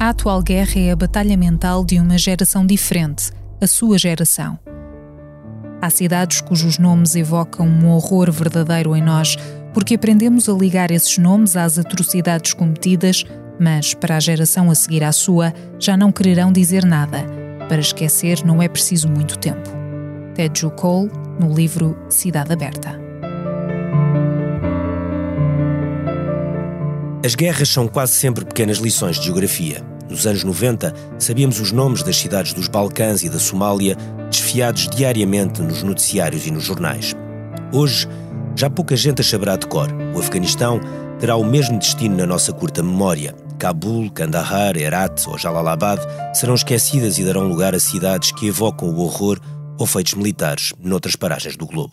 A atual guerra é a batalha mental de uma geração diferente, a sua geração. Há cidades cujos nomes evocam um horror verdadeiro em nós, porque aprendemos a ligar esses nomes às atrocidades cometidas, mas para a geração a seguir à sua já não quererão dizer nada. Para esquecer não é preciso muito tempo. Ted Cole, no livro Cidade Aberta. As guerras são quase sempre pequenas lições de geografia. Nos anos 90, sabíamos os nomes das cidades dos Balcãs e da Somália, desfiados diariamente nos noticiários e nos jornais. Hoje, já pouca gente a saberá de cor. O Afeganistão terá o mesmo destino na nossa curta memória. Cabul, Kandahar, Herat ou Jalalabad serão esquecidas e darão lugar a cidades que evocam o horror ou feitos militares noutras paragens do globo.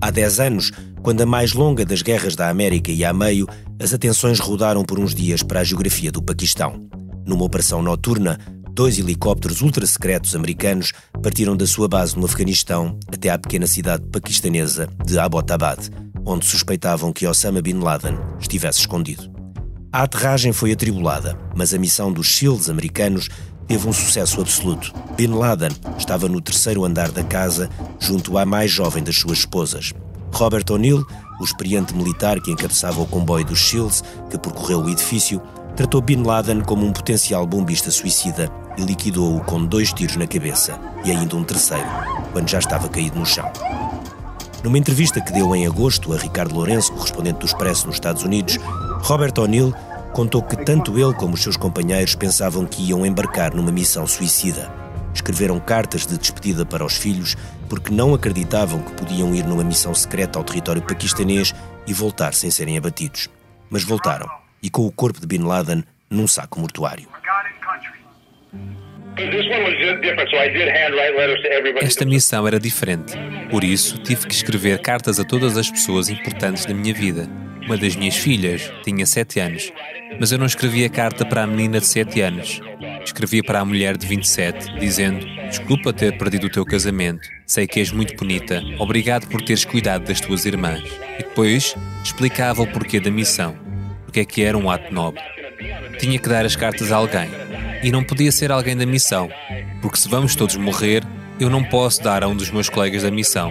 Há 10 anos, quando a mais longa das guerras da América ia a meio, as atenções rodaram por uns dias para a geografia do Paquistão. Numa operação noturna, dois helicópteros ultra-secretos americanos partiram da sua base no Afeganistão até à pequena cidade paquistanesa de Abbottabad, onde suspeitavam que Osama Bin Laden estivesse escondido. A aterragem foi atribulada, mas a missão dos SEALs americanos teve um sucesso absoluto. Bin Laden estava no terceiro andar da casa, junto à mais jovem das suas esposas. Robert O'Neill, o experiente militar que encabeçava o comboio dos SEALs, que percorreu o edifício, tratou Bin Laden como um potencial bombista suicida e liquidou-o com dois tiros na cabeça e ainda um terceiro, quando já estava caído no chão. Numa entrevista que deu em agosto a Ricardo Lourenço, correspondente do Expresso nos Estados Unidos, Robert O'Neill contou que tanto ele como os seus companheiros pensavam que iam embarcar numa missão suicida. Escreveram cartas de despedida para os filhos porque não acreditavam que podiam ir numa missão secreta ao território paquistanês e voltar sem serem abatidos. Mas voltaram, e com o corpo de Bin Laden num saco mortuário. Esta missão era diferente, por isso tive que escrever cartas a todas as pessoas importantes da minha vida. Uma das minhas filhas tinha sete anos mas eu não escrevia carta para a menina de 7 anos. Escrevia para a mulher de 27, dizendo: Desculpa ter perdido o teu casamento. Sei que és muito bonita. Obrigado por teres cuidado das tuas irmãs. E depois explicava o porquê da missão. Porque é que era um ato nobre. Tinha que dar as cartas a alguém. E não podia ser alguém da missão. Porque se vamos todos morrer, eu não posso dar a um dos meus colegas da missão.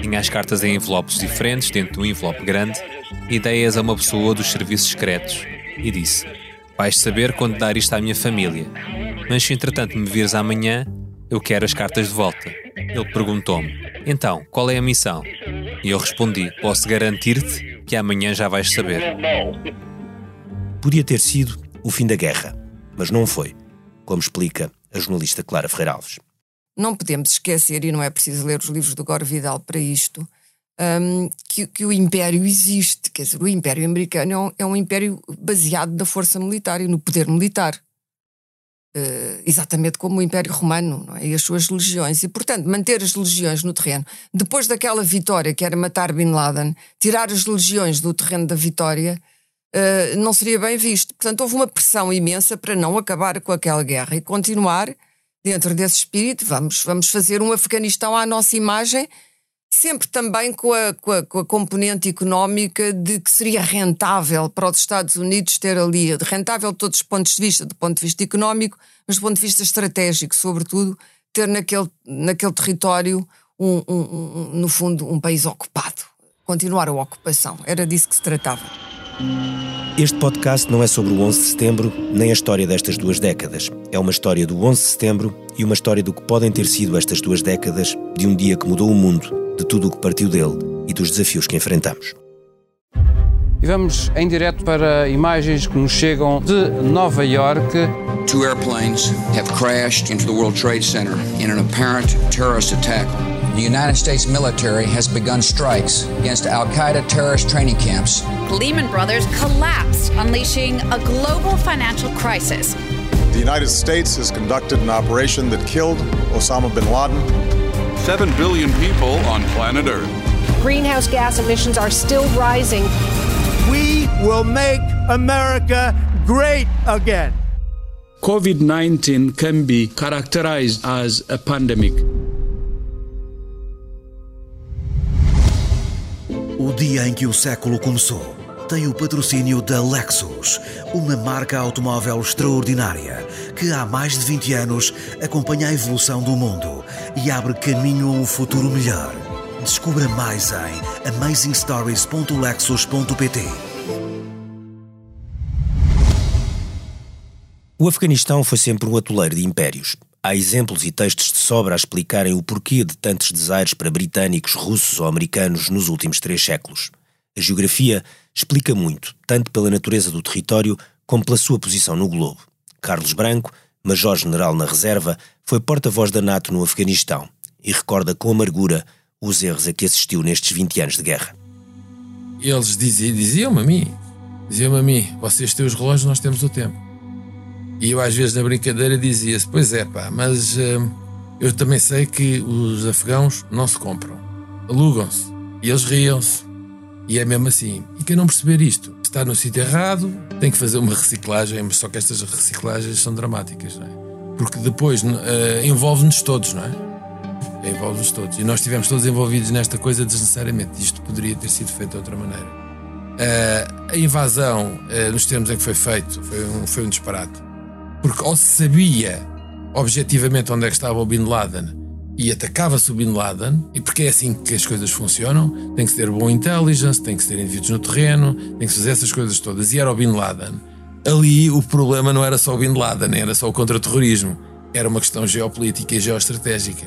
Tinha as cartas em envelopes diferentes, dentro de um envelope grande, ideias a uma pessoa dos serviços secretos e disse: Vais saber quando dar isto à minha família. Mas se entretanto me vires amanhã, eu quero as cartas de volta. Ele perguntou-me: Então, qual é a missão? E eu respondi: Posso garantir-te que amanhã já vais saber. Podia ter sido o fim da guerra, mas não foi, como explica a jornalista Clara Ferreira Alves. Não podemos esquecer, e não é preciso ler os livros do Gore Vidal para isto, um, que, que, o império existe. Quer dizer, o império americano é um, é um império baseado na força militar e no poder militar. Uh, exatamente como o Império Romano é? e as suas legiões. E, portanto, manter as legiões no terreno. Depois daquela vitória, que era matar Bin Laden, tirar as legiões do terreno da vitória, uh, não seria bem visto. Portanto, houve uma pressão imensa para não acabar com aquela guerra e continuar dentro desse espírito. Vamos, vamos fazer um Afeganistão à nossa imagem sempre também com a, com, a, com a, componente económica de que seria rentável para os Estados Unidos ter ali, rentável de todos os pontos de vista, do ponto de vista económico, mas do ponto de vista estratégico, sobretudo, ter naquele, naquele território, um, um, um, no fundo, um país ocupado. Continuar a ocupação. Era disso que se tratava. Este podcast não é sobre o 11 de setembro, nem a história destas duas décadas. É uma história do 11 de setembro e uma história do que podem ter sido estas duas décadas, de um dia que mudou o mundo de tudo o que partiu dele e dos desafios que enfrentamos. E vamos em direto para imagens que nos chegam de Nova York. Two airplanes have crashed into the World Trade Center in an apparent terrorist attack. The United States military has begun strikes against Al Qaeda terrorist training camps. Lehman Brothers collapsed, unleashing a global financial crisis. The United States has conducted an operation that killed Osama bin Laden 7 billion people on planet Earth. Greenhouse gas emissions are still rising. We will make America great again. COVID 19 can be characterized as a pandemic. O dia em que o século começou tem o patrocínio da Lexus, uma marca automóvel extraordinária que há mais de 20 anos acompanha a evolução do mundo e abre caminho a um futuro melhor. Descubra mais em amazingstories.lexus.pt. O Afeganistão foi sempre um atoleiro de impérios. Há exemplos e textos de sobra a explicarem o porquê de tantos desaires para britânicos, russos ou americanos nos últimos três séculos. A geografia explica muito, tanto pela natureza do território como pela sua posição no globo. Carlos Branco, major-general na reserva, foi porta-voz da NATO no Afeganistão e recorda com amargura os erros a que assistiu nestes 20 anos de guerra. Eles diziam, diziam-me a mim, diziam-me a mim, vocês têm os relógios, nós temos o tempo. E eu às vezes na brincadeira dizia-se, pois é pá, mas uh, eu também sei que os afegãos não se compram, alugam-se. E eles riam-se. E é mesmo assim. E quem não perceber isto está no sítio errado, tem que fazer uma reciclagem, mas só que estas reciclagens são dramáticas, não é? Porque depois uh, envolve-nos todos, não é? Envolve-nos todos. E nós estivemos todos envolvidos nesta coisa desnecessariamente. Isto poderia ter sido feito de outra maneira. Uh, a invasão, uh, nos termos em que foi feito, foi um, foi um disparate. Porque ou se sabia objetivamente onde é que estava o Bin Laden e atacava-se o Bin Laden, e porque é assim que as coisas funcionam, tem que ter bom intelligence, tem que ter indivíduos no terreno, tem que fazer essas coisas todas, e era o Bin Laden. Ali o problema não era só o Bin Laden, era só o contra-terrorismo, era uma questão geopolítica e geoestratégica,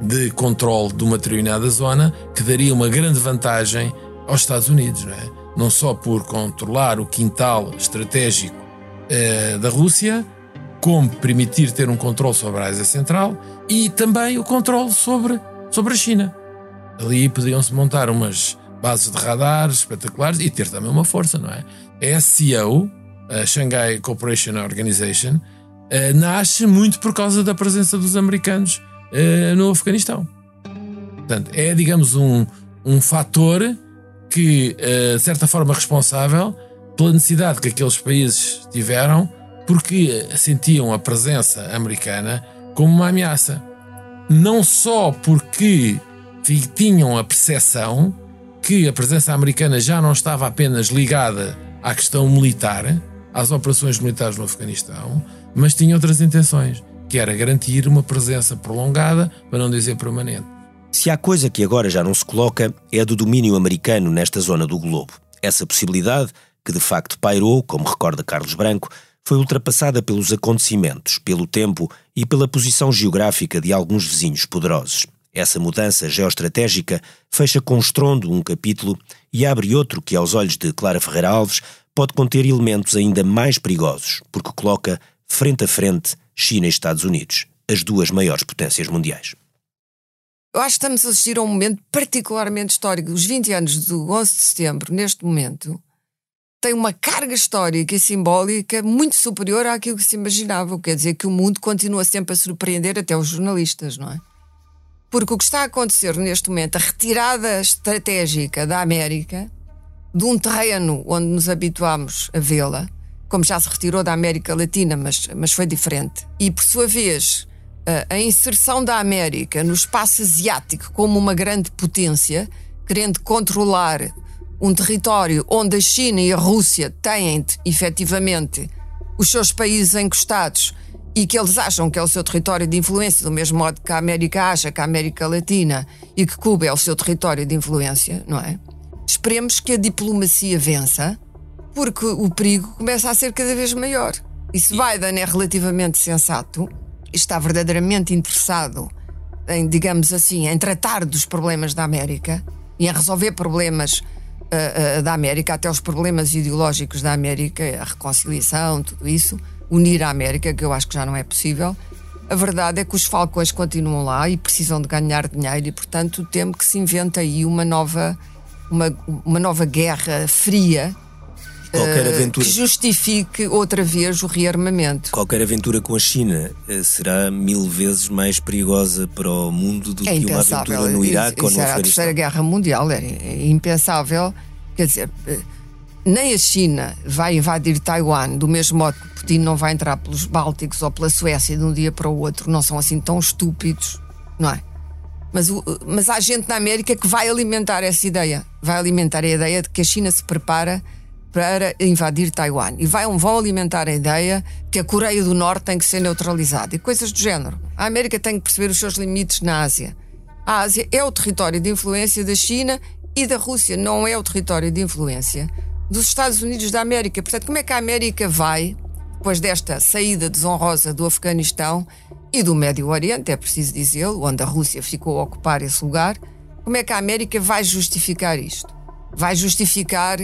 de controle de uma determinada zona, que daria uma grande vantagem aos Estados Unidos, não é? Não só por controlar o quintal estratégico eh, da Rússia, como permitir ter um controle sobre a Ásia Central e também o controle sobre, sobre a China. Ali podiam-se montar umas bases de radar espetaculares e ter também uma força, não é? A SCO, a Shanghai Cooperation Organization, eh, nasce muito por causa da presença dos americanos eh, no Afeganistão. Portanto, é, digamos, um, um fator que, eh, de certa forma, responsável pela necessidade que aqueles países tiveram porque sentiam a presença americana como uma ameaça. Não só porque tinham a percepção que a presença americana já não estava apenas ligada à questão militar, às operações militares no Afeganistão, mas tinha outras intenções, que era garantir uma presença prolongada, para não dizer permanente. Se há coisa que agora já não se coloca, é a do domínio americano nesta zona do globo. Essa possibilidade, que de facto pairou, como recorda Carlos Branco, foi ultrapassada pelos acontecimentos, pelo tempo e pela posição geográfica de alguns vizinhos poderosos. Essa mudança geoestratégica fecha com estrondo um capítulo e abre outro que, aos olhos de Clara Ferreira Alves, pode conter elementos ainda mais perigosos, porque coloca frente a frente China e Estados Unidos, as duas maiores potências mundiais. Eu acho que estamos a assistir a um momento particularmente histórico. Os 20 anos do 11 de setembro, neste momento, tem uma carga histórica e simbólica muito superior àquilo que se imaginava. Quer dizer que o mundo continua sempre a surpreender até os jornalistas, não é? Porque o que está a acontecer neste momento, a retirada estratégica da América de um terreno onde nos habituámos a vê-la, como já se retirou da América Latina, mas, mas foi diferente, e por sua vez a, inserção da América no espaço asiático como uma grande potência, querendo controlar um território onde a China e a Rússia têm efetivamente os seus países encostados e que eles acham que é o seu território de influência, do mesmo modo que a América acha que a América Latina e que Cuba é o seu território de influência, não é? Esperemos que a diplomacia vença, porque o perigo começa a ser cada vez maior. E se Biden é relativamente sensato e está verdadeiramente interessado em, digamos assim, em tratar dos problemas da América e em resolver problemas uh, da América, até os problemas ideológicos da América, a reconciliação, tudo isso, unir a América, que eu acho que já não é possível. A verdade é que os falcões continuam lá e precisam de ganhar dinheiro e, portanto, temo que se inventa aí uma nova, uma, uma nova guerra fria Qualquer aventura... que justifique outra vez o rearmamento. Qualquer aventura com a China eh, será mil vezes mais perigosa para o mundo do é que uma aventura no Iraque ou no Afeganistão. a Terceira Guerra Mundial, era é impensável. Quer dizer, eh, nem a China vai invadir Taiwan do mesmo modo que Putin não vai entrar pelos Bálticos ou pela Suécia de um dia para o outro. Não são assim tão estúpidos, não é? Mas, mas há gente na América que vai alimentar essa ideia. Vai alimentar a ideia de que a China se prepara para invadir Taiwan e vai, vão alimentar a ideia que a Coreia do Norte tem que ser neutralizada e coisas do género. A América tem que perceber os seus limites na Ásia. A Ásia é o território de influência da China e da Rússia, não é o território de influência dos Estados Unidos da América. Portanto, como é que a América vai, depois desta saída desonrosa do Afeganistão e do Médio Oriente, é preciso dizê-lo, onde a Rússia ficou a ocupar esse lugar, como é que a América vai justificar isto? Vai justificar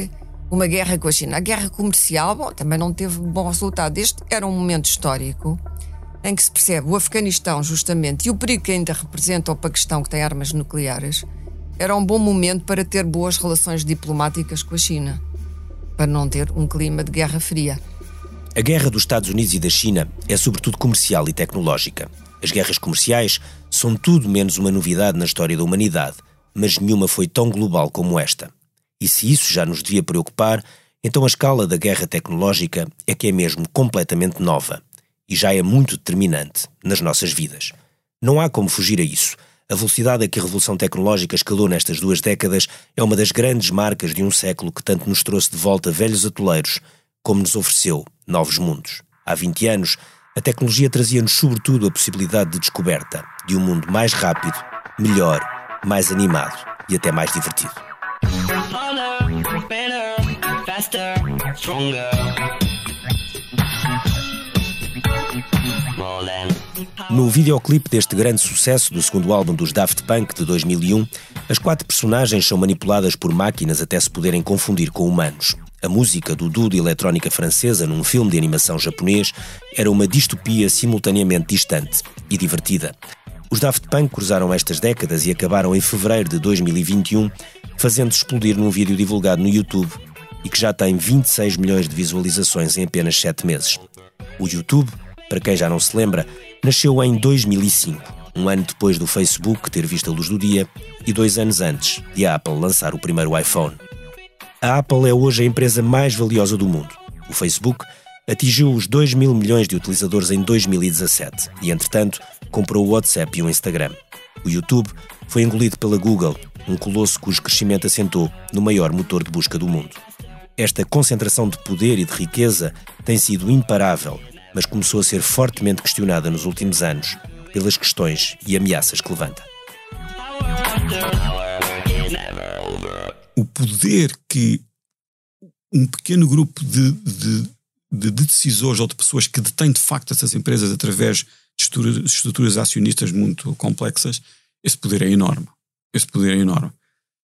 uma guerra com a China. A guerra comercial, bom, também não teve bom resultado. Este era um momento histórico em que se percebe o Afeganistão, justamente, e o perigo que ainda representa o Paquistão, que tem armas nucleares, era um bom momento para ter boas relações diplomáticas com a China, para não ter um clima de guerra fria. A guerra dos Estados Unidos e da China é sobretudo comercial e tecnológica. As guerras comerciais são tudo menos uma novidade na história da humanidade, mas nenhuma foi tão global como esta. E se isso já nos devia preocupar, então a escala da guerra tecnológica é que é mesmo completamente nova e já é muito determinante nas nossas vidas. Não há como fugir a isso. A velocidade a que a revolução tecnológica escalou nestas duas décadas é uma das grandes marcas de um século que tanto nos trouxe de volta velhos atoleiros, como nos ofereceu novos mundos. Há 20 anos, a tecnologia trazia-nos sobretudo a possibilidade de descoberta de um mundo mais rápido, melhor, mais animado e até mais divertido. No videoclipe deste grande sucesso do segundo álbum dos Daft Punk de 2001, as quatro personagens são manipuladas por máquinas até se poderem confundir com humanos. A música do duo eletrónica francesa num filme de animação japonês era uma distopia simultaneamente distante e divertida. Os Daft Punk cruzaram estas décadas e acabaram em fevereiro de 2021, fazendo explodir num vídeo divulgado no YouTube e que já tem 26 milhões de visualizações em apenas 7 meses. O YouTube, para quem já não se lembra, nasceu em 2005, um ano depois do Facebook ter visto a luz do dia e dois anos antes de a Apple lançar o primeiro iPhone. A Apple é hoje a empresa mais valiosa do mundo. O Facebook atingiu os 2 mil milhões de utilizadores em 2017 e, entretanto, comprou o WhatsApp e o Instagram. O YouTube foi engolido pela Google, um colosso cujo crescimento assentou no maior motor de busca do mundo. Esta concentração de poder e de riqueza tem sido imparável, mas começou a ser fortemente questionada nos últimos anos pelas questões e ameaças que levanta. O poder que um pequeno grupo de, de de, decisores ou de pessoas que detêm de facto essas empresas através de estruturas, acionistas muito complexas, esse poder é enorme. Esse poder é enorme.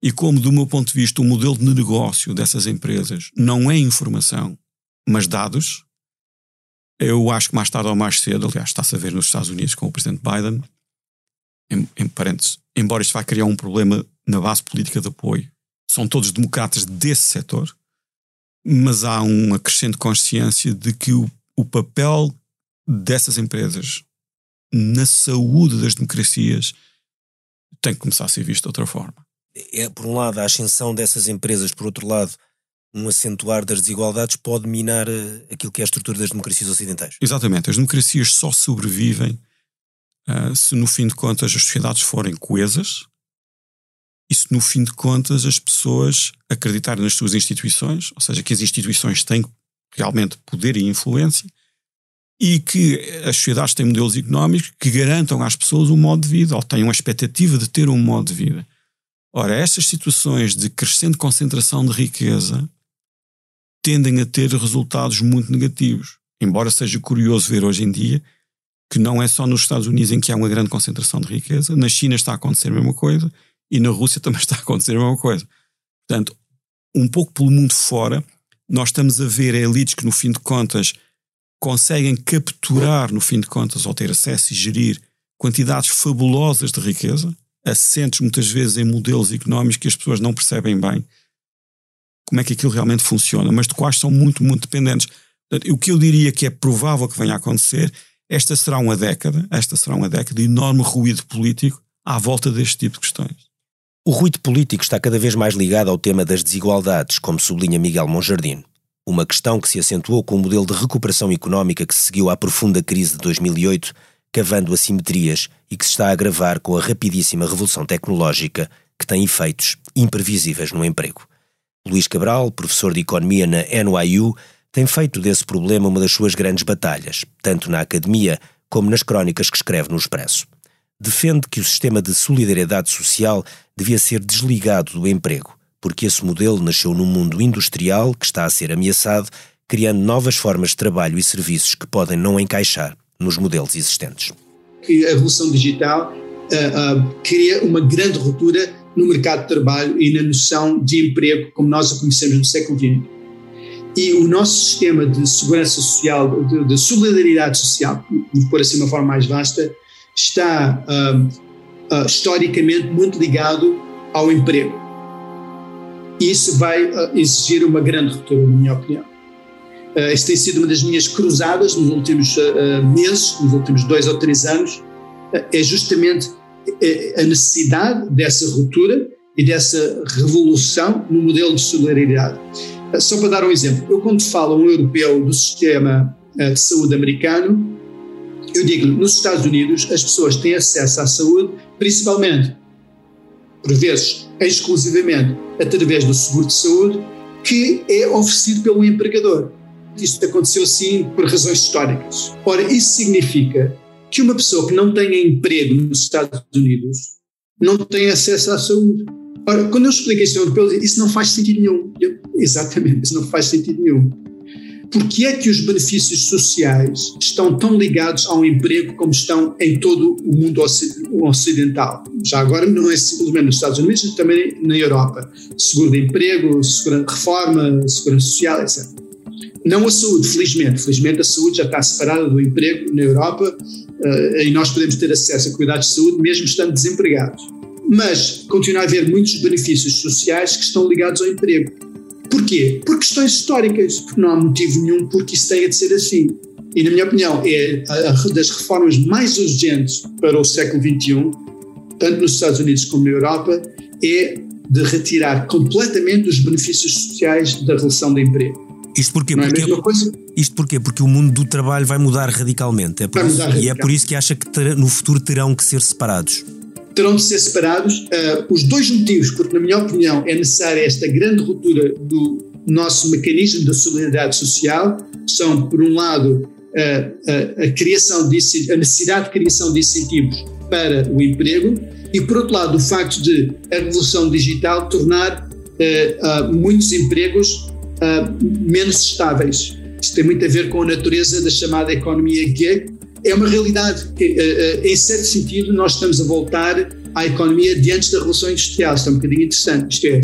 E como, do meu ponto de vista, o modelo de negócio dessas empresas não é informação, mas dados, eu acho que mais tarde ou mais cedo, aliás, está-se a ver nos Estados Unidos com o presidente Biden, em, em parênteses, embora isto vá criar um problema na base política de apoio, são todos democratas desse setor, mas há uma crescente consciência de que o, o papel dessas empresas na saúde das democracias tem que começar a ser visto de outra forma. É, por um lado, a ascensão dessas empresas, por outro lado, um acentuar das desigualdades pode minar eh, aquilo que é a estrutura das democracias ocidentais. Exatamente. As democracias só sobrevivem uh, se, no fim de contas, as sociedades forem coesas, e se no fim de contas as pessoas acreditarem nas suas instituições, ou seja, que as instituições têm realmente poder e influência, e que as sociedades têm modelos económicos que garantam às pessoas um modo de vida, ou tenham a expectativa de ter um modo de vida. Ora, estas situações de crescente concentração de riqueza tendem a ter resultados muito negativos. Embora seja curioso ver hoje em dia que não é só nos Estados Unidos em que há uma grande concentração de riqueza, na China está a acontecer a mesma coisa, e na Rússia também está a acontecer a mesma coisa. Portanto, um pouco pelo mundo fora, nós estamos a ver elites que, no fim de contas, conseguem capturar, no fim de contas, ou ter acesso e gerir quantidades fabulosas de riqueza, assentes muitas vezes em modelos económicos que as pessoas não percebem bem como é que aquilo realmente funciona, mas de quais são muito, muito dependentes. Portanto, o que eu diria que é provável que venha a acontecer, esta será uma década, esta será uma década de enorme ruído político à volta deste tipo de questões. O ruído político está cada vez mais ligado ao tema das desigualdades, como sublinha Miguel Monjardim. Uma questão que se acentuou com o modelo de recuperação económica que se seguiu à profunda crise de 2008, cavando assimetrias e que se está a agravar com a rapidíssima revolução tecnológica que tem efeitos imprevisíveis no emprego. Luís Cabral, professor de Economia na NYU, tem feito desse problema uma das suas grandes batalhas, tanto na academia como nas crónicas que escreve no Expresso. Defende que o sistema de solidariedade social devia ser desligado do emprego, porque esse modelo nasceu num mundo industrial que está a ser ameaçado, criando novas formas de trabalho e serviços que podem não encaixar nos modelos existentes. A revolução digital uh, uh, cria uma grande ruptura no mercado de trabalho e na noção de emprego como nós a conhecemos no século XX. E o nosso sistema de segurança social, de, de solidariedade social, por assim uma forma mais vasta, está uh, historicamente muito ligado ao emprego e isso vai uh, exigir uma grande ruptura, na minha opinião. Uh, isso tem sido uma das minhas cruzadas nos últimos uh, meses, nos últimos dois ou três anos, uh, é justamente a necessidade dessa ruptura e dessa revolução no modelo de solidariedade. Só para dar um exemplo, eu quando falo um europeu do sistema de saúde americano, eu digo nos Estados Unidos as pessoas têm acesso à saúde principalmente por vezes exclusivamente através do seguro de saúde, que é oferecido pelo empregador. Isto aconteceu assim por razões históricas. Ora, isso significa que uma pessoa que não tenha emprego nos Estados Unidos não tem acesso à saúde. Ora, quando eu explico isto, isso não faz sentido nenhum. Eu, exatamente, isso não faz sentido nenhum. Porque é que os benefícios sociais estão tão ligados ao emprego como estão em todo o mundo ocidental? Já agora não é simplesmente nos Estados Unidos, mas também na Europa. Seguro de emprego, segura, reforma, segurança social, etc. Não a saúde, felizmente. Felizmente a saúde já está separada do emprego na Europa e nós podemos ter acesso a cuidados de saúde mesmo estando desempregados. Mas continua a haver muitos benefícios sociais que estão ligados ao emprego. Porquê? Por questões históricas, porque não há motivo nenhum porque isso tenha de ser assim. E, na minha opinião, é das reformas mais urgentes para o século XXI, tanto nos Estados Unidos como na Europa, é de retirar completamente os benefícios sociais da relação de emprego. Isto porquê? Não é porque, isto porquê? Porque o mundo do trabalho vai mudar radicalmente. É por isso, e é por isso que acha que ter, no futuro terão que ser separados terão de ser separados. Uh, os dois motivos, porque, na minha opinião, é necessária esta grande ruptura do nosso mecanismo da solidariedade social, são, por um lado, a, a, a, criação de, a necessidade de criação de incentivos para o emprego e, por outro lado, o facto de a revolução digital tornar uh, uh, muitos empregos menos estáveis. Isto tem muito a ver com a natureza da chamada economia gig, é uma realidade que, eh, eh, em certo sentido, nós estamos a voltar à economia de antes da Revolução Industrial. Isto é um bocadinho interessante. Isto é,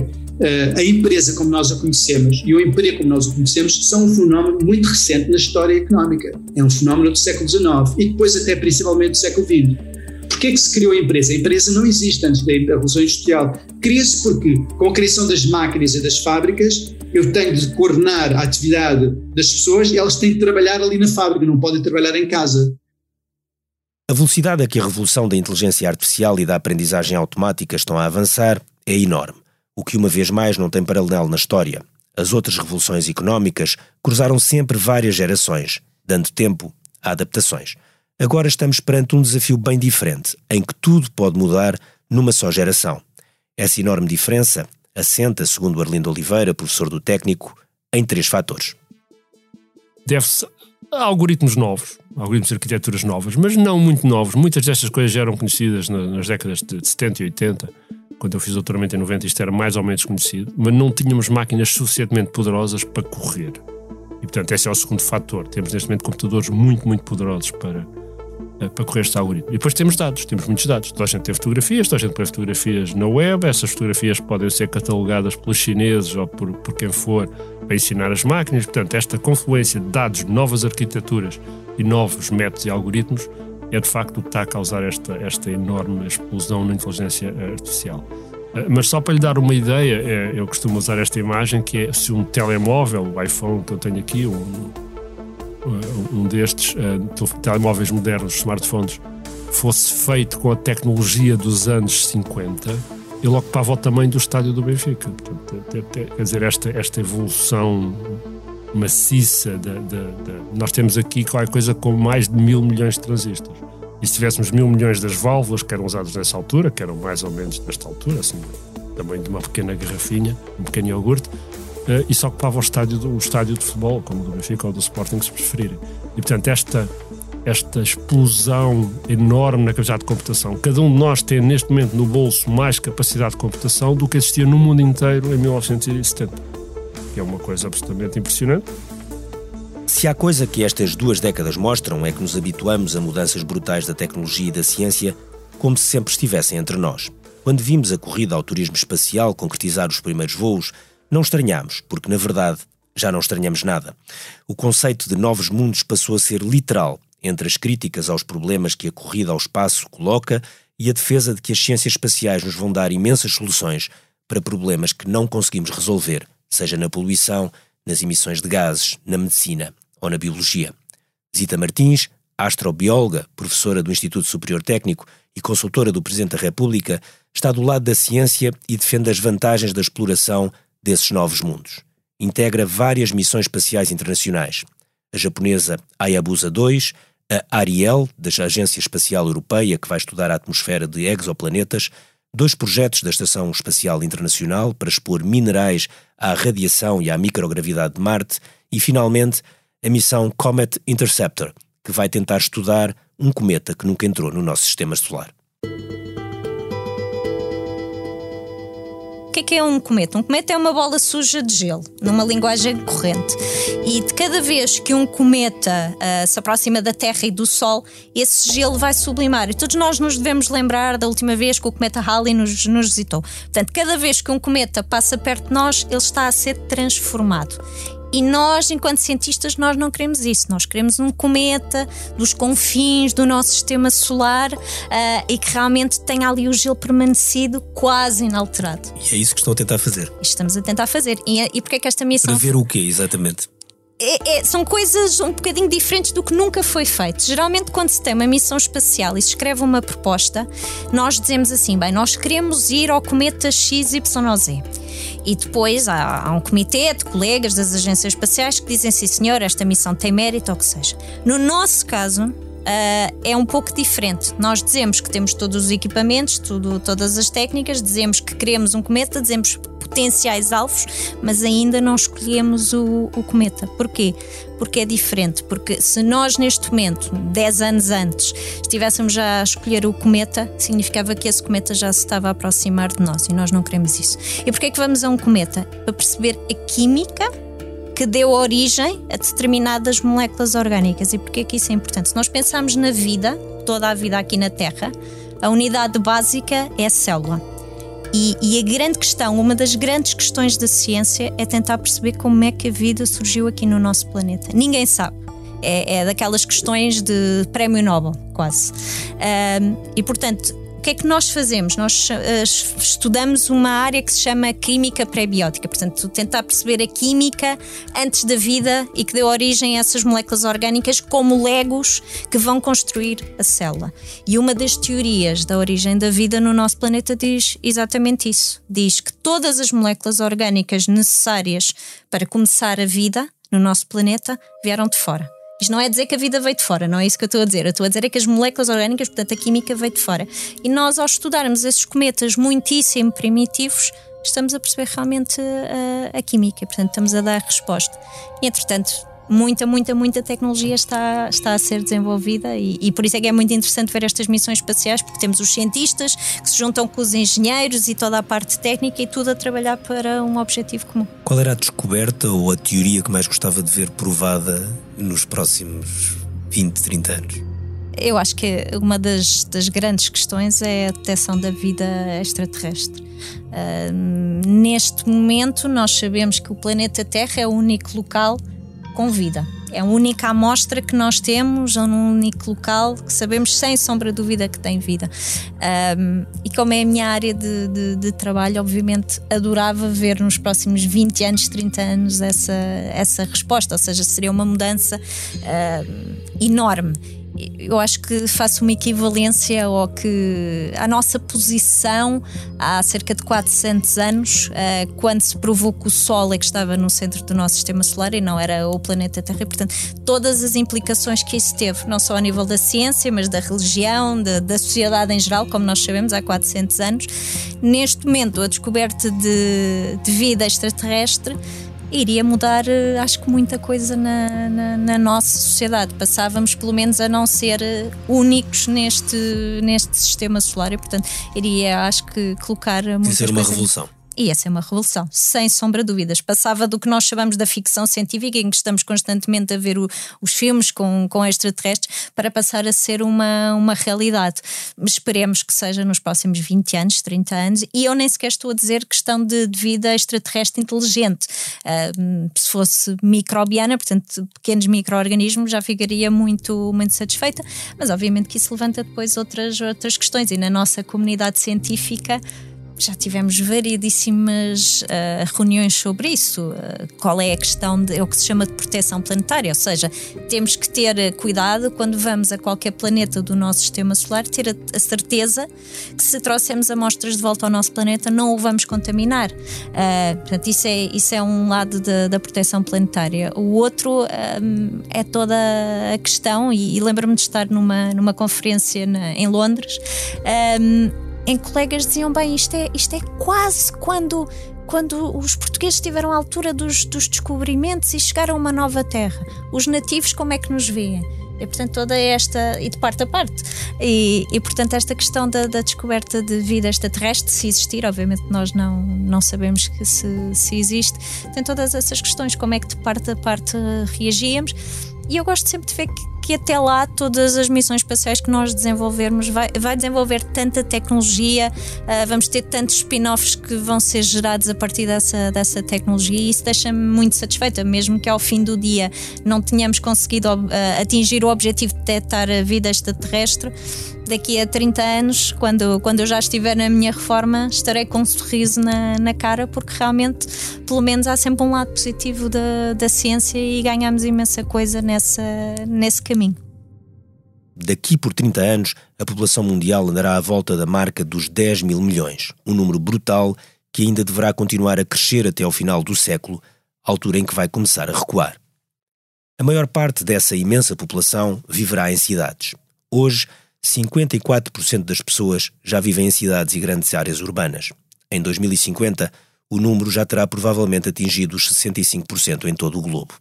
a empresa como nós a conhecemos e o emprego como nós o conhecemos são um fenómeno muito recente na história económica. É um fenómeno do século XIX e depois até principalmente do século XX. Porquê é que se criou a empresa? A empresa não existe antes da Revolução Industrial. Cria-se porque, com a criação das máquinas e das fábricas, eu tenho de coordenar a atividade das pessoas e elas têm de trabalhar ali na fábrica, não podem trabalhar em casa. A velocidade a que a revolução da inteligência artificial e da aprendizagem automática estão a avançar é enorme, o que uma vez mais não tem paralelo na história. As outras revoluções económicas cruzaram sempre várias gerações, dando tempo a adaptações. Agora estamos perante um desafio bem diferente, em que tudo pode mudar numa só geração. Essa enorme diferença assenta, segundo Arlindo Oliveira, professor do técnico, em três fatores. Deve-se a algoritmos novos, algoritmos de arquiteturas novas, mas não muito novos. Muitas destas coisas já eram conhecidas nas décadas de 70 e 80. Quando eu fiz doutoramento em 90, isto era mais ou menos conhecido, mas não tínhamos máquinas suficientemente poderosas para correr. E, portanto, esse é o segundo fator. Temos neste momento computadores muito, muito poderosos para, para correr este algoritmo. E depois temos dados, temos muitos dados. Toda a gente tem fotografias, toda a gente põe fotografias na web, essas fotografias podem ser catalogadas pelos chineses ou por, por quem for para ensinar as máquinas. Portanto, esta confluência de dados, novas arquiteturas e novos métodos e algoritmos é de facto o que está a causar esta, esta enorme explosão na inteligência artificial. Eh, mas só para lhe dar uma ideia, eu costumo usar esta imagem que é se um telemóvel, o iPhone que eu tenho aqui, um, um destes uh, telemóveis modernos, smartphones, fosse feito com a tecnologia dos anos 50, ele ocupava o tamanho do estádio do Benfica. Portanto, quer dizer, esta, esta evolução maciça, nós temos aqui qualquer coisa com mais de mil milhões de transistores. E se tivéssemos mil milhões das válvulas que eram usadas nessa altura, que eram mais ou menos desta altura, assim, tamanho de uma pequena garrafinha, um pequeno iogurte, isso ocupava o estádio, o estádio de futebol, como do Benfica ou do Sporting, se preferirem. E portanto, esta, esta explosão enorme na capacidade de computação, cada um de nós tem neste momento no bolso mais capacidade de computação do que existia no mundo inteiro em 1970, que é uma coisa absolutamente impressionante. Se há coisa que estas duas décadas mostram é que nos habituamos a mudanças brutais da tecnologia e da ciência como se sempre estivessem entre nós. Quando vimos a corrida ao turismo espacial concretizar os primeiros voos, não estranhámos, porque na verdade já não estranhamos nada. O conceito de novos mundos passou a ser literal entre as críticas aos problemas que a corrida ao espaço coloca e a defesa de que as ciências espaciais nos vão dar imensas soluções para problemas que não conseguimos resolver, seja na poluição, nas emissões de gases, na medicina ou na biologia. Zita Martins, astrobióloga, professora do Instituto Superior Técnico e consultora do Presidente da República, está do lado da ciência e defende as vantagens da exploração desses novos mundos. Integra várias missões espaciais internacionais. A japonesa Hayabusa 2, a Ariel, da Agência Espacial Europeia, que vai estudar a atmosfera de exoplanetas, dois projetos da Estação Espacial Internacional para expor minerais à radiação e à microgravidade de Marte e, finalmente, a missão Comet Interceptor, que vai tentar estudar um cometa que nunca entrou no nosso sistema solar. Que é, que é um cometa? Um cometa é uma bola suja de gelo, numa linguagem corrente. E de cada vez que um cometa uh, se aproxima da Terra e do Sol, esse gelo vai sublimar. E todos nós nos devemos lembrar da última vez que o cometa Halley nos, nos visitou. Portanto, cada vez que um cometa passa perto de nós, ele está a ser transformado. E nós, enquanto cientistas, nós não queremos isso. Nós queremos um cometa dos confins do nosso sistema solar uh, e que realmente tenha ali o gelo permanecido quase inalterado. E é isso que estão a tentar fazer. Estamos a tentar fazer. E, e porquê é que esta missão... Para ver o quê, exatamente? É, é, são coisas um bocadinho diferentes do que nunca foi feito. Geralmente, quando se tem uma missão espacial e se escreve uma proposta, nós dizemos assim: bem, nós queremos ir ao cometa XYZ. E depois há, há, um comitê de colegas das agências espaciais que dizem: sim, senhor, esta missão tem mérito ou o que seja. No nosso caso, uh, é um pouco diferente. Nós dizemos que temos todos os equipamentos, tudo, todas as técnicas, dizemos que queremos um cometa, dizemos potenciais alvos, mas ainda não escolhemos o, o, cometa. Porquê? Porque é diferente. Porque se nós, neste momento, 10 anos antes, estivéssemos já a escolher o cometa, significava que esse cometa já se estava a aproximar de nós e nós não queremos isso. E porquê é que vamos a um cometa? Para perceber a química que deu origem a determinadas moléculas orgânicas. E porquê que isso é importante? Se nós pensarmos na vida, toda a vida aqui na Terra, a unidade básica é a célula. E, e, a grande questão, uma das grandes questões da ciência é tentar perceber como é que a vida surgiu aqui no nosso planeta. Ninguém sabe. É, é daquelas questões de prémio Nobel, quase. Um, e portanto, que é que nós fazemos? Nós uh, estudamos uma área que se chama química pré-biótica, portanto, tentar perceber a química antes da vida e que deu origem a essas moléculas orgânicas como legos que vão construir a célula. E uma das teorias da origem da vida no nosso planeta diz exatamente isso. Diz que todas as moléculas orgânicas necessárias para começar a vida no nosso planeta vieram de fora. Isto não é dizer que a vida veio de fora, não é isso que eu estou a dizer. Eu estou a dizer é que as moléculas orgânicas, portanto a química veio de fora. E nós, ao estudarmos esses cometas muitíssimo primitivos, estamos a perceber realmente a, a química, portanto estamos a dar resposta. E entretanto, muita, muita, muita tecnologia está, está a ser desenvolvida e, e, por isso é que é muito interessante ver estas missões espaciais, porque temos os cientistas que se juntam com os engenheiros e toda a parte técnica e tudo a trabalhar para um objetivo comum. Qual era a descoberta ou a teoria que mais gostava de ver provada nos próximos 20, 30 anos? Eu acho que uma das, das grandes questões é a detecção da vida extraterrestre. Uh, neste momento, nós sabemos que o planeta Terra é o único local com vida. É a única amostra que nós temos, é um único local que sabemos sem sombra de dúvida que tem vida. Um, e como é a minha área de, de, de, trabalho, obviamente adorava ver nos próximos 20 anos, 30 anos essa, essa resposta, ou seja, seria uma mudança enorme eu acho que faço uma equivalência ao que a nossa posição há cerca de 400 anos, uh, quando se provou que o Sol é que estava no centro do nosso sistema solar e não era o planeta Terra. E, portanto, todas as implicações que isso teve, não só a nível da ciência, mas da religião, da, da sociedade em geral, como nós sabemos, há 400 anos. Neste momento, a descoberta de, de vida extraterrestre iria mudar, eh, acho que muita coisa na, na, na, nossa sociedade. Passávamos, pelo menos, a não ser eh, únicos neste, neste sistema solar e, portanto, iria, acho que, colocar. Ser uma revolução ia ser uma revolução, sem sombra de dúvidas. Passava do que nós chamamos da ficção científica, em que estamos constantemente a ver o, os filmes com, com extraterrestres, para passar a ser uma, uma realidade. Esperemos que seja nos próximos 20 anos, 30 anos, e eu nem sequer estou a dizer questão de, de vida extraterrestre inteligente. Uh, se fosse microbiana, portanto, pequenos micro-organismos, já ficaria muito, muito satisfeita, mas obviamente que isso levanta depois outras, outras questões, e na nossa comunidade científica já tivemos variedíssimas uh, reuniões sobre isso. Uh, qual é a questão de é o que se chama de proteção planetária, ou seja, temos que ter eh, cuidado quando vamos a qualquer planeta do nosso sistema solar, ter a, a certeza que se trouxermos amostras de volta ao nosso planeta não o vamos contaminar. Uh, portanto, isso é, isso é um lado da, da proteção planetária. O outro é toda a questão, e, e lembro-me de estar numa, numa conferência na, em Londres. Em colegas diziam bem, isto é, isto é quase quando quando os portugueses estiveram à altura dos, dos, descobrimentos e chegaram a uma nova terra. Os nativos, como é que nos veem? E, portanto, toda esta. e de parte a parte. E, e portanto, esta questão da, da, descoberta de vida extraterrestre, se existir, obviamente nós não, não sabemos que se, se existe, tem todas essas questões, como é que de parte a parte reagíamos. E eu gosto sempre de ver que que até lá todas as missões espaciais que nós desenvolvermos vai, vai desenvolver tanta tecnologia, uh, vamos ter tantos spin-offs que vão ser gerados a partir dessa, dessa tecnologia e isso deixa-me muito satisfeita, mesmo que ao fim do dia não tenhamos conseguido uh, atingir o objetivo de detectar a vida extraterrestre daqui a 30 anos, quando, quando eu já estiver na minha reforma, estarei com um sorriso na, na cara, porque realmente, pelo menos, há sempre um lado positivo da, da ciência e ganhamos imensa coisa nessa, nesse caminho. Daqui por 30 anos, a população mundial andará à volta da marca dos 10 mil milhões, um número brutal que ainda deverá continuar a crescer até ao final do século, altura em que vai começar a recuar. A maior parte dessa imensa população viverá em cidades. Hoje, 54% das pessoas já vivem em cidades e grandes áreas urbanas. Em 2050, o número já terá provavelmente atingido os 65% em todo o globo.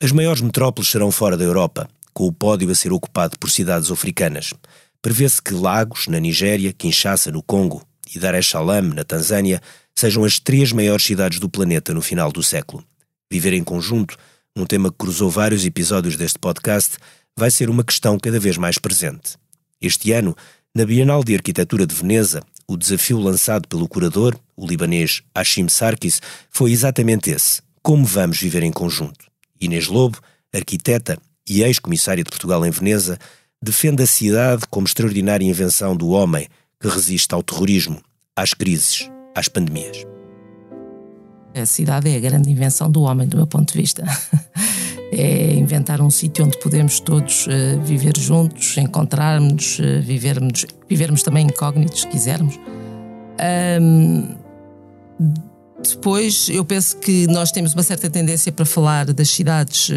As maiores metrópoles serão fora da Europa, com o pódio a ser ocupado por cidades africanas. Prevê-se que Lagos, na Nigéria, Kinshasa, no Congo, e Dar es Salaam, na Tanzânia, sejam as três maiores cidades do planeta no final do século. Viver em conjunto, um tema que cruzou vários episódios deste podcast, vai ser uma questão cada vez mais presente. Este ano, na Bienal de Arquitetura de Veneza, o desafio lançado pelo curador, o libanês Hashim Sarkis, foi exatamente esse: como vamos viver em conjunto. Inês Lobo, arquiteta e ex-comissária de Portugal em Veneza, defende a cidade como extraordinária invenção do homem que resiste ao terrorismo, às crises, às pandemias. A cidade é a grande invenção do homem, do meu ponto de vista. é inventar um sítio onde podemos todos uh, viver juntos, encontrarmos, uh, vivermos, vivermos também incógnitos, se quisermos. Um, depois, eu penso que nós temos uma certa tendência para falar das cidades, uh,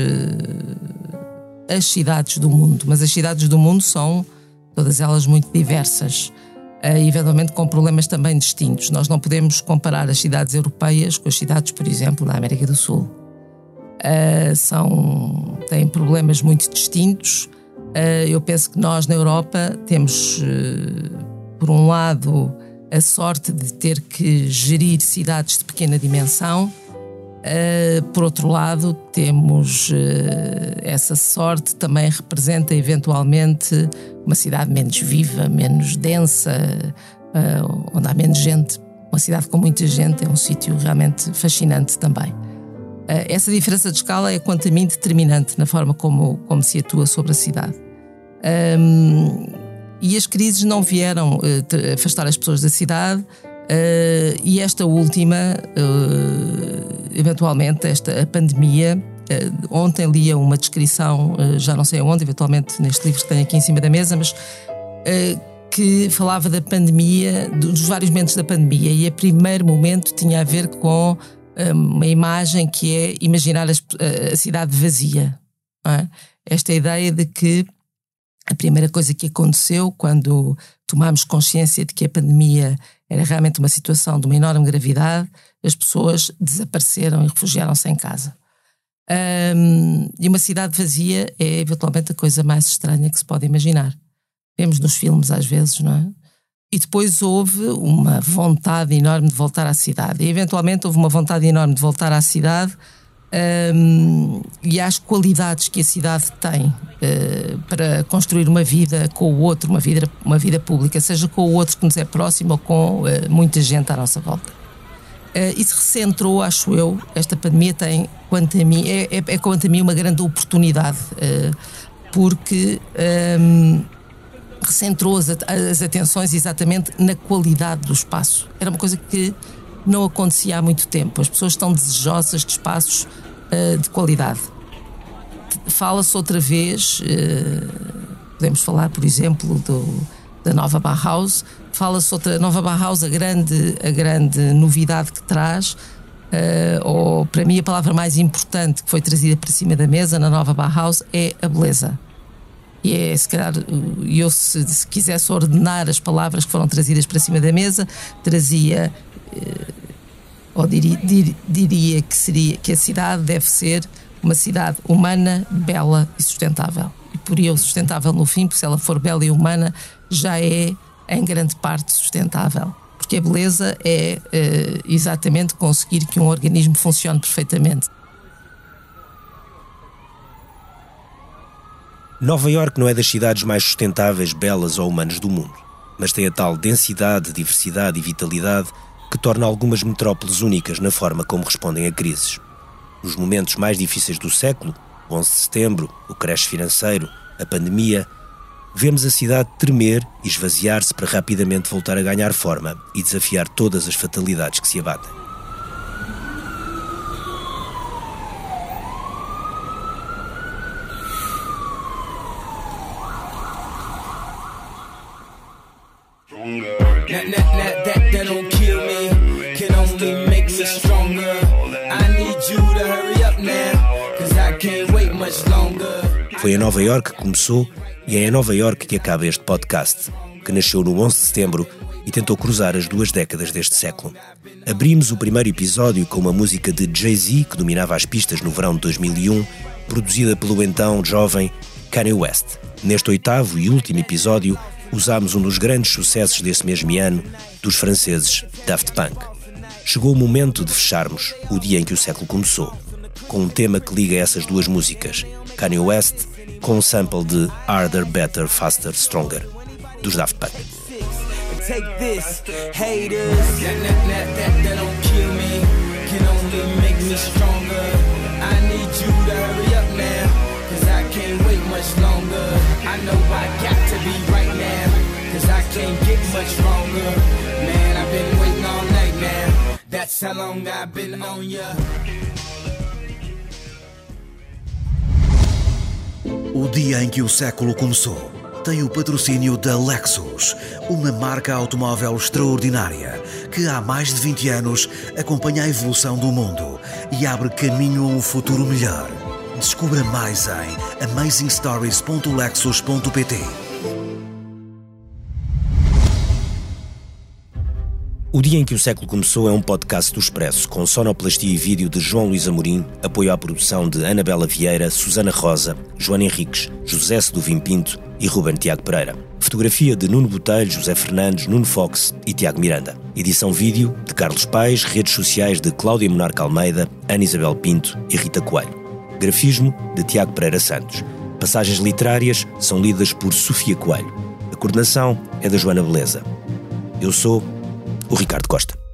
as cidades do mundo, mas as cidades do mundo são todas elas muito diversas. Uh, eventualmente com problemas também distintos. Nós não podemos comparar as cidades europeias com as cidades, por exemplo, da América do Sul uh, são, têm problemas muito distintos. Uh, eu penso que nós na Europa temos, uh, por um lado, a sorte de ter que gerir cidades de pequena dimensão. por outro lado, temos essa sorte também representa eventualmente uma cidade menos viva, menos densa, onde há menos gente. Uma cidade com muita gente é um sítio realmente fascinante também. Eh, essa diferença de escala é, quanto a mim, determinante na forma como, como se atua sobre a cidade. Um, e as crises não vieram uh, afastar as pessoas da cidade, uh, e esta última, uh, eventualmente, esta a pandemia. ontem lia uma descrição, já não sei aonde, eventualmente neste livro que tenho aqui em cima da mesa, mas que falava da pandemia, dos vários momentos da pandemia, e o primeiro momento tinha a ver com uma imagem que é imaginar a, cidade vazia. É? Esta ideia de que A primeira coisa que aconteceu quando tomámos consciência de que a pandemia era realmente uma situação de uma enorme gravidade, as pessoas desapareceram e refugiaram-se em casa. Um, e uma cidade vazia é eventualmente a coisa mais estranha que se pode imaginar. Vemos nos filmes às vezes, não é? E depois houve uma vontade enorme de voltar à cidade. E eventualmente houve uma vontade enorme de voltar à cidade um, e às qualidades que a cidade tem uh, para construir uma vida com o outro, uma vida, uma vida pública, seja com o outro que nos é próximo ou com uh, muita gente à nossa volta. Uh, isso recentrou, acho eu, esta pandemia tem, quanto a mim, é, é, é quanto a mim uma grande oportunidade, porque um, recentrou as, as atenções exatamente na qualidade do espaço. Era uma coisa que não acontecia há muito tempo. As pessoas estão desejosas de espaços uh, de qualidade. Fala-se outra vez, uh, podemos falar, por exemplo, do, da nova Bauhaus. Fala-se outra nova Bauhaus, a grande, a grande novidade que traz, uh, ou para mim a palavra mais importante que foi trazida para cima da mesa na nova Bauhaus é a beleza. E é, se calhar, eu se, se quisesse ordenar as palavras que foram trazidas para cima da mesa, trazia eh, ou diria, dir, diria que seria que a cidade deve ser uma cidade humana, bela e sustentável. E por eu sustentável no fim, porque se ela for bela e humana, já é em grande parte sustentável. Porque a beleza é uh, exatamente conseguir que um organismo funcione perfeitamente. Nova York não é das cidades mais sustentáveis, belas ou humanas do mundo, mas tem a tal densidade, diversidade e vitalidade que torna algumas metrópoles únicas na forma como respondem a crises. Nos momentos mais difíceis do século, 11 de setembro, o crash financeiro, a pandemia, vemos a cidade tremer e esvaziar-se para rapidamente voltar a ganhar forma e desafiar todas as fatalidades que se abatem. Foi em Nova York que começou e é em Nova York que acaba este podcast, que nasceu no 11 de setembro e tentou cruzar as duas décadas deste século. Abrimos o primeiro episódio com uma música de Jay-Z que dominava as pistas no verão de 2001, produzida pelo então jovem Kanye West. Neste oitavo e último episódio, usámos um dos grandes sucessos desse mesmo ano, dos franceses Daft Punk. Chegou o momento de fecharmos o dia em que o século começou, com um tema que liga essas duas músicas, Kanye West, com um sample de Harder, Better, Faster, Stronger, dos Daft Punk. That's how long I've been on ya. O dia em que o século começou tem o patrocínio da Lexus, uma marca automóvel extraordinária que há mais de 20 anos acompanha a evolução do mundo e abre caminho a um futuro melhor. Descubra mais em amazingstories.lexus.pt. O Dia em que o Século Começou é um podcast do Expresso, com sonoplastia e vídeo de João Luís Amorim, apoio à produção de Anabela Vieira, Susana Rosa, Joana Henriques, José Seduvim Pinto e Ruben Tiago Pereira. Fotografia de Nuno Botelho, José Fernandes, Nuno Fox e Tiago Miranda. Edição vídeo de Carlos Paes, redes sociais de Cláudia Monarca Almeida, Ana Isabel Pinto e Rita Coelho. Grafismo de Tiago Pereira Santos. Passagens literárias são lidas por Sofia Coelho. A coordenação é da Joana Beleza. Eu sou o Ricardo Costa.